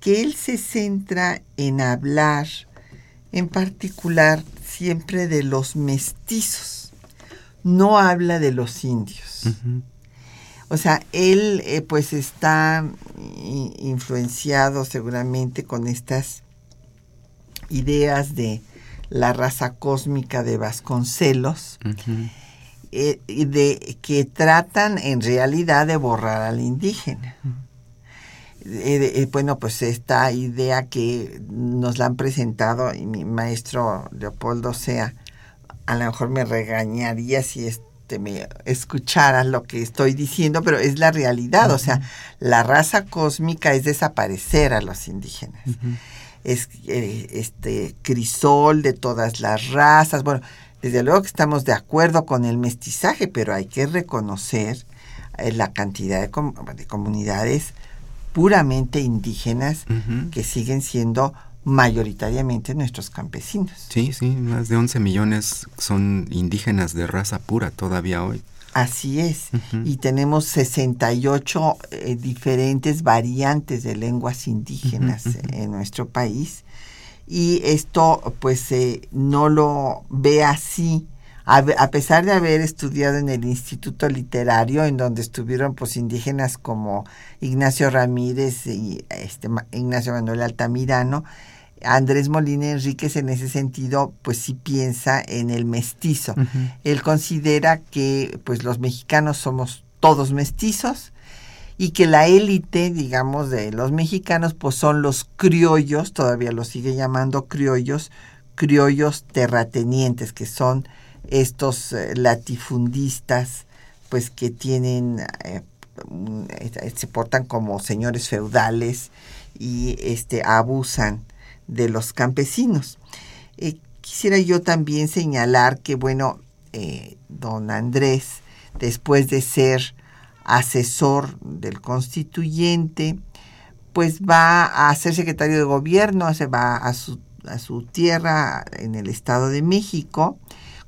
que él se centra en hablar en particular siempre de los mestizos, no habla de los indios. O sea, él eh, pues está influenciado seguramente con estas ideas de la raza cósmica de Vasconcelos, eh, de, que tratan en realidad de borrar al indígena. Eh, eh, bueno, pues esta idea que nos la han presentado y mi maestro Leopoldo Sea, a lo mejor me regañaría si este me escuchara lo que estoy diciendo, pero es la realidad, o sea, la raza cósmica es desaparecer a los indígenas. Es este crisol de todas las razas. Bueno, desde luego que estamos de acuerdo con el mestizaje, pero hay que reconocer la cantidad de, de comunidades puramente indígenas que siguen siendo mayoritariamente nuestros campesinos. Sí, sí, más de 11 millones son indígenas de raza pura todavía hoy. Así es. Y tenemos 68 eh, diferentes variantes de lenguas indígenas en nuestro país. Y esto pues eh, no lo ve así a, pesar de haber estudiado en el Instituto Literario, en donde estuvieron pues indígenas como Ignacio Ramírez y este, Ignacio Manuel Altamirano, Andrés Molina Enríquez en ese sentido pues sí piensa en el mestizo. Él considera que pues los mexicanos somos todos mestizos y que la élite, digamos, de los mexicanos pues son los criollos, todavía los sigue llamando criollos, criollos terratenientes, que son estos eh, latifundistas, pues que tienen, eh, eh, se portan como señores feudales y este, abusan de los campesinos. quisiera yo también señalar que, bueno, don Andrés, después de ser asesor del constituyente, pues va a ser secretario de gobierno, se va a su, a su tierra en el Estado de México,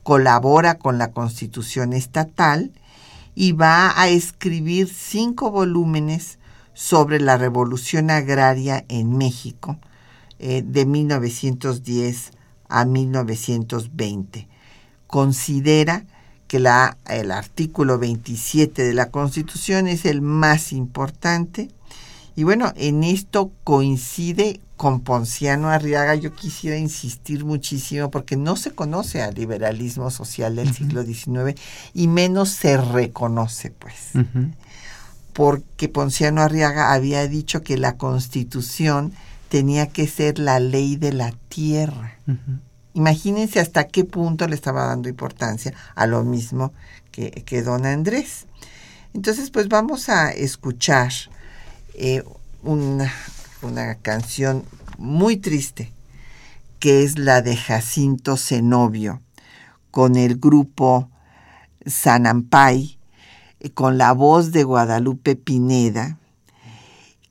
colabora con la Constitución Estatal y va a escribir cinco volúmenes sobre la revolución agraria en México eh, de 1910 a 1920. Considera que la, el artículo 27 de la Constitución es el más importante y bueno, en esto coincide con Ponciano Arriaga. Yo quisiera insistir muchísimo porque no se conoce al liberalismo social del siglo XIX y menos se reconoce, pues. Porque Ponciano Arriaga había dicho que la constitución tenía que ser la ley de la tierra. Imagínense hasta qué punto le estaba dando importancia a lo mismo que, que don Andrés. Entonces, pues vamos a escuchar eh, una, canción muy triste, que es la de Jacinto Zenobio, con el grupo Sanampay, eh, con la voz de Guadalupe Pineda,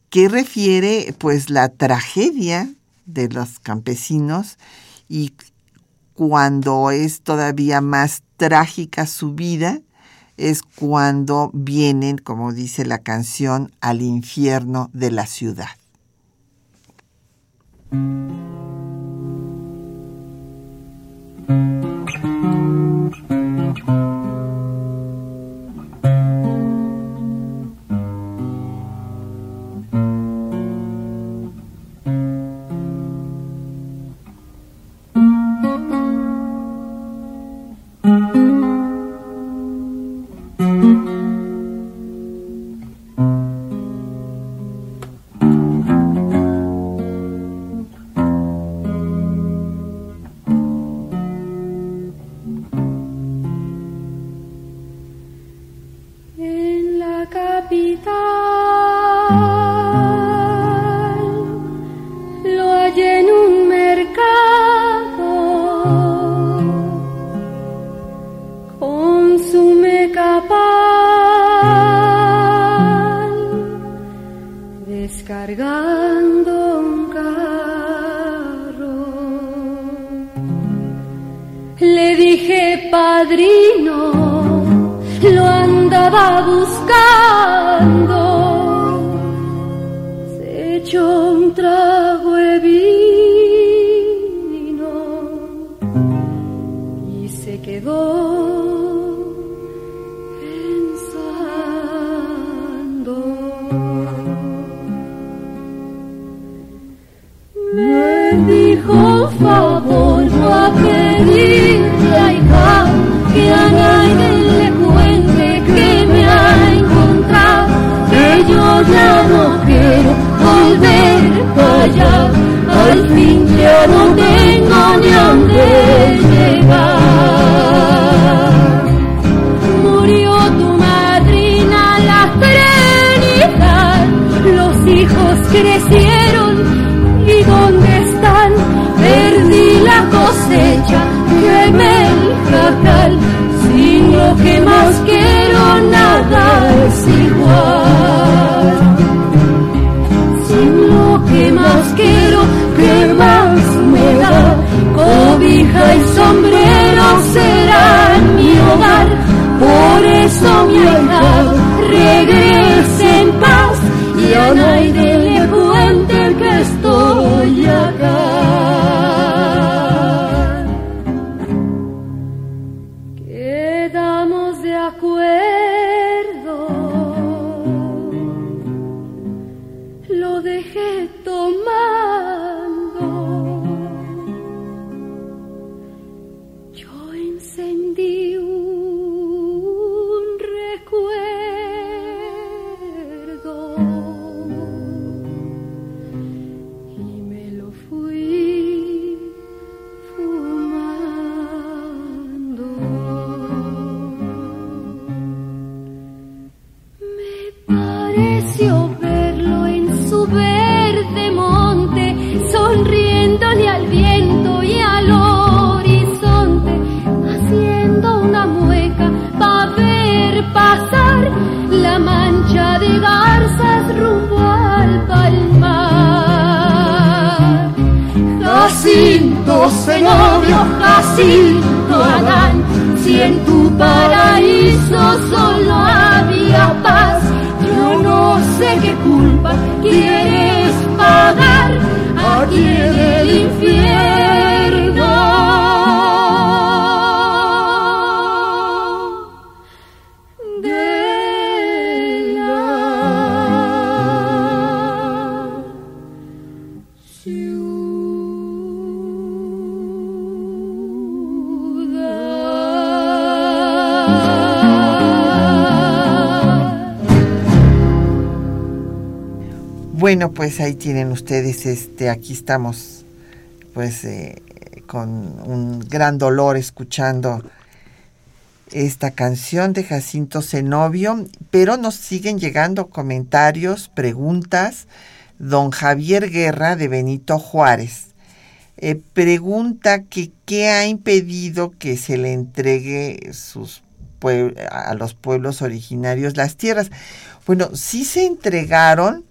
que refiere pues la tragedia de los campesinos y cuando es todavía más trágica su vida, es cuando vienen, como dice la canción, al infierno de la ciudad. Pues ahí tienen ustedes, este, aquí estamos, pues, eh, con un gran dolor escuchando esta canción de Jacinto Zenobio, pero nos siguen llegando comentarios, preguntas. Don Javier Guerra de Benito Juárez eh, pregunta que qué ha impedido que se le entregue sus a los pueblos originarios las tierras. Bueno, sí se entregaron,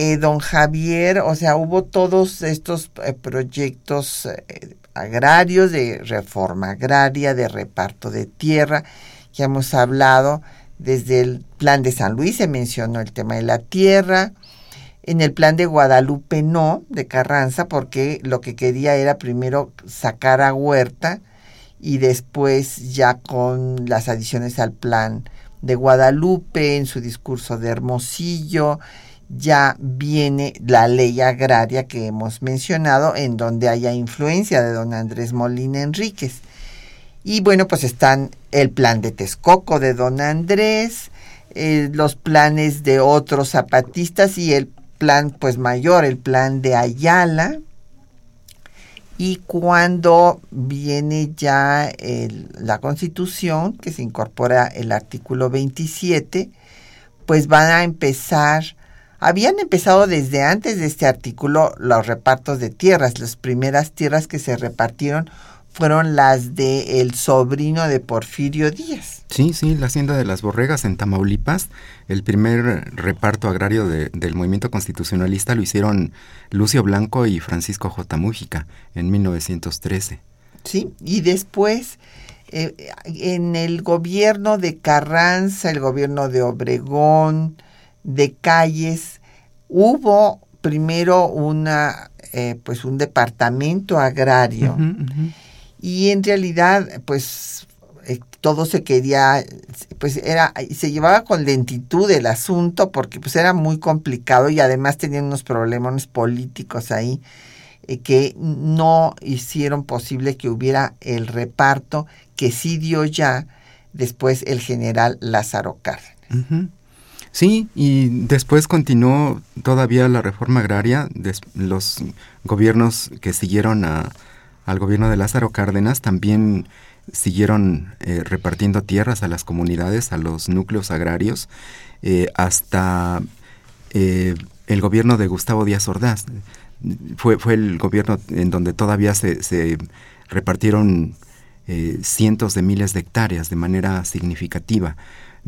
eh, don Javier, o sea, hubo todos estos eh, proyectos eh, agrarios de reforma agraria, de reparto de tierra, que hemos hablado desde el plan de San Luis, se mencionó el tema de la tierra, en el plan de Guadalupe no, de Carranza, porque lo que quería era primero sacar a Huerta y después ya con las adiciones al plan de Guadalupe, en su discurso de Hermosillo, ya viene la ley agraria que hemos mencionado, en donde haya influencia de don Andrés Molina Enríquez. Y bueno, pues están el plan de Texcoco de don Andrés, eh, los planes de otros zapatistas y el plan pues mayor, el plan de Ayala. Y cuando viene ya la constitución, que se incorpora el artículo 27, pues van a empezar, habían empezado desde antes de este artículo los repartos de tierras. Las primeras tierras que se repartieron fueron las de el sobrino de Porfirio Díaz. Sí, sí, la hacienda de las Borregas en Tamaulipas, el primer reparto agrario de- del movimiento constitucionalista lo hicieron Lucio Blanco y Francisco J. Mújica en 1913. ¿sí? Y después, eh, en el gobierno de Carranza, el gobierno de Obregón, de Calles, hubo primero una, eh, pues un departamento agrario. Y en realidad, pues eh, todo se quería, pues era, se llevaba con lentitud el asunto porque pues era muy complicado y además tenían unos problemas políticos ahí eh, que no hicieron posible que hubiera el reparto que sí dio ya después el general Lázaro Cárdenas. Sí, y después continuó todavía la reforma agraria, los gobiernos que siguieron a- al gobierno de Lázaro Cárdenas también siguieron eh, repartiendo tierras a las comunidades, a los núcleos agrarios, eh, hasta eh, el gobierno de Gustavo Díaz Ordaz. Fue, fue el gobierno en donde todavía se, se repartieron eh, cientos de miles de hectáreas de manera significativa.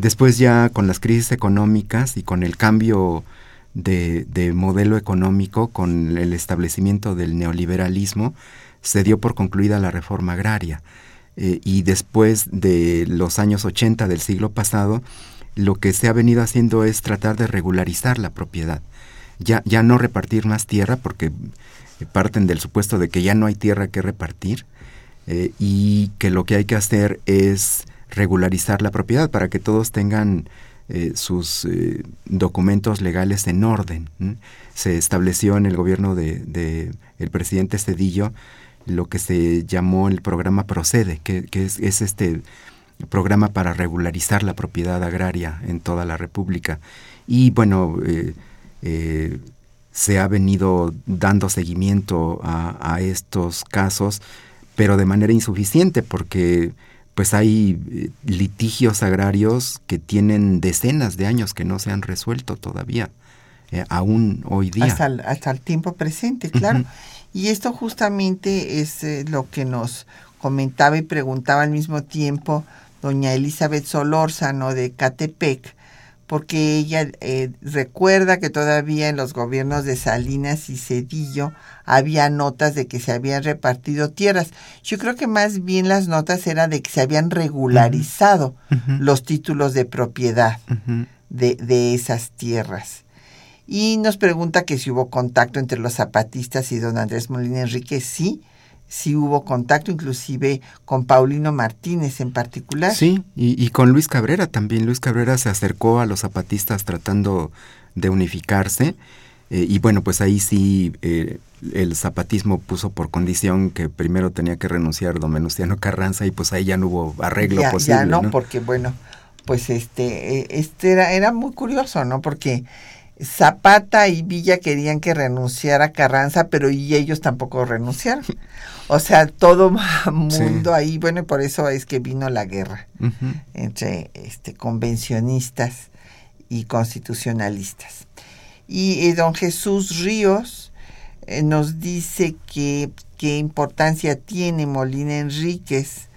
Después ya con las crisis económicas y con el cambio de, de modelo económico, con el establecimiento del neoliberalismo, se dio por concluida la reforma agraria. Eh, y después de los años 80 del siglo pasado, lo que se ha venido haciendo es tratar de regularizar la propiedad. Ya, ya no repartir más tierra porque eh, parten del supuesto de que ya no hay tierra que repartir eh, y que lo que hay que hacer es regularizar la propiedad para que todos tengan eh, sus eh, documentos legales en orden. Se estableció en el gobierno de, de el presidente Cedillo lo que se llamó el programa Procede, que, es, es este programa para regularizar la propiedad agraria en toda la República. Y bueno, eh, se ha venido dando seguimiento a, estos casos, pero de manera insuficiente, porque pues hay eh, litigios agrarios que tienen decenas de años que no se han resuelto todavía, eh, aún hoy día. Hasta el, hasta el tiempo presente, claro. Uh -huh. Y esto justamente es eh, lo que nos comentaba y preguntaba al mismo tiempo doña Elizabeth Solórzano de Catepec, porque ella eh, recuerda que todavía en los gobiernos de Salinas y Cedillo había notas de que se habían repartido tierras. Yo creo que más bien las notas eran de que se habían regularizado los títulos de propiedad de, de esas tierras. Y nos pregunta que si hubo contacto entre los zapatistas y don Andrés Molina Enrique. Sí, sí hubo contacto, inclusive con Paulino Martínez en particular. Sí, y, con Luis Cabrera también. Luis Cabrera se acercó a los zapatistas tratando de unificarse. Eh, y bueno, pues ahí sí eh, el zapatismo puso por condición que primero tenía que renunciar don Venustiano Carranza y pues ahí ya no hubo arreglo posible. Ya no, porque bueno, pues este, eh, este era, era muy curioso, ¿no? Porque Zapata y Villa querían que renunciara Carranza, pero y ellos tampoco renunciaron. O sea, todo mundo ahí, bueno, y por eso es que vino la guerra entre este convencionistas y constitucionalistas. Y eh, don Jesús Ríos eh, nos dice que qué importancia tiene Molina Enríquez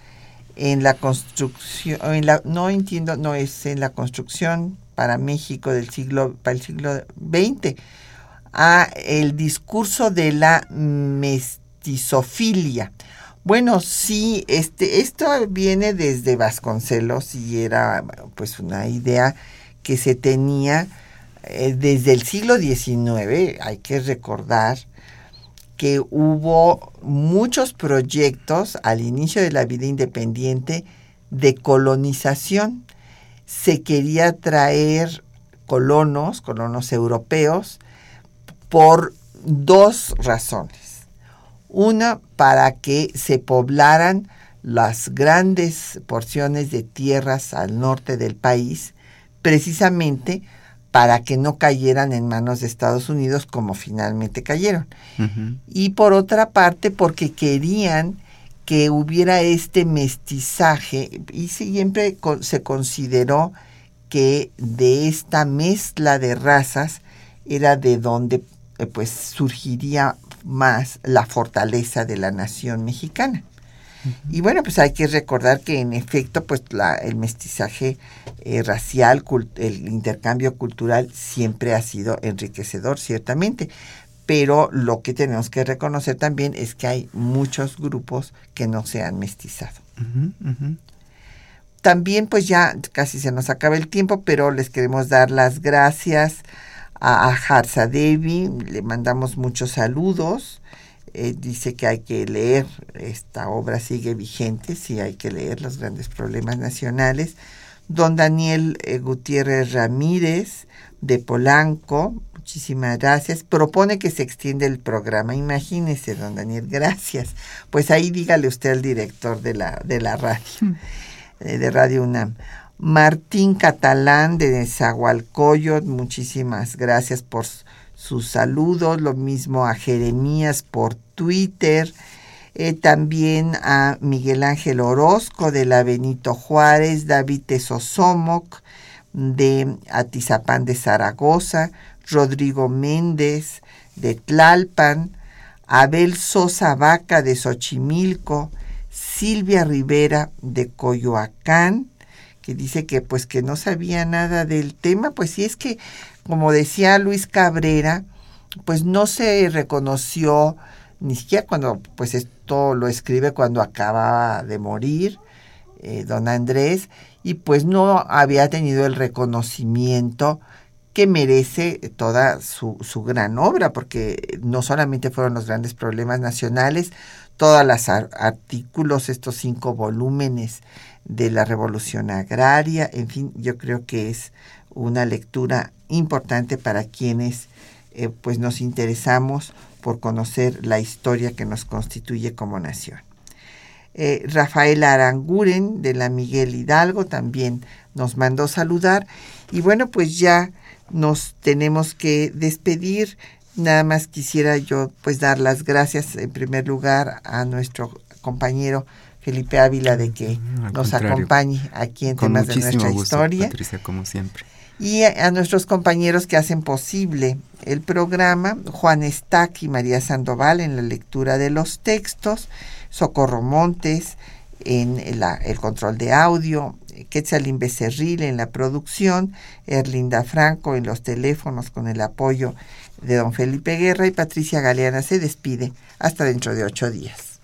en la construcción, en la, no entiendo, no es en la construcción para México del siglo, para el siglo XX, a el discurso de la mestizofilia. Bueno, sí, este, esto viene desde Vasconcelos y era pues una idea que se tenía eh, desde el siglo XIX, hay que recordar que hubo muchos proyectos al inicio de la vida independiente de colonización se quería traer colonos, colonos europeos, por dos razones. Una, para que se poblaran las grandes porciones de tierras al norte del país, precisamente para que no cayeran en manos de Estados Unidos como finalmente cayeron. Y por otra parte, porque querían que hubiera este mestizaje y siempre se consideró que de esta mezcla de razas era de donde eh, pues surgiría más la fortaleza de la nación mexicana. Y bueno, pues hay que recordar que en efecto, pues la, el mestizaje eh, racial, el intercambio cultural siempre ha sido enriquecedor, ciertamente pero lo que tenemos que reconocer también es que hay muchos grupos que no se han mestizado. También pues ya casi se nos acaba el tiempo, pero les queremos dar las gracias a, Harza Devi, le mandamos muchos saludos. Eh, dice que hay que leer, esta obra sigue vigente, sí hay que leer los grandes problemas nacionales. Don Daniel eh, Gutiérrez Ramírez de Polanco, Muchísimas gracias. Propone que se extienda el programa. Imagínese, don Daniel, gracias. Pues ahí dígale usted al director de la, de la radio, hmm. eh, de Radio UNAM. Martín Catalán de Zahualcoyot, muchísimas gracias por sus saludos. Lo mismo a Jeremías por Twitter. Eh, también a Miguel Ángel Orozco de la Benito Juárez, David Tesosomoc de Atizapán de Zaragoza, Rodrigo Méndez de Tlalpan, Abel Sosa Vaca de Xochimilco, Silvia Rivera de Coyoacán, que dice que pues que no sabía nada del tema, pues sí es que, como decía Luis Cabrera, pues no se reconoció ni siquiera cuando, pues esto lo escribe cuando acaba de morir eh, don Andrés, y pues no había tenido el reconocimiento que merece toda su, gran obra, porque no solamente fueron los grandes problemas nacionales, todos los artículos, estos cinco volúmenes de la revolución agraria, en fin, yo creo que es una lectura importante para quienes eh, pues nos interesamos por conocer la historia que nos constituye como nación. Eh, Rafael Aranguren de la Miguel Hidalgo también nos mandó saludar y bueno pues ya nos tenemos que despedir. Nada más quisiera yo pues dar las gracias en primer lugar a nuestro compañero Felipe Ávila de que nos acompañe aquí en temas de nuestra historia. Patricia, como siempre. Y a, nuestros compañeros que hacen posible el programa, Juan Estac y María Sandoval en la lectura de los textos, Socorro Montes en el control de audio, Quetzalín Becerril en la producción, Erlinda Franco en los teléfonos con el apoyo de don Felipe Guerra y Patricia Galeana. Se despide. Hasta dentro de ocho días.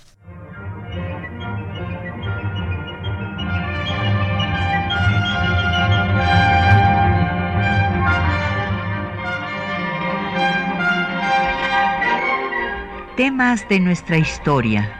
Temas de nuestra historia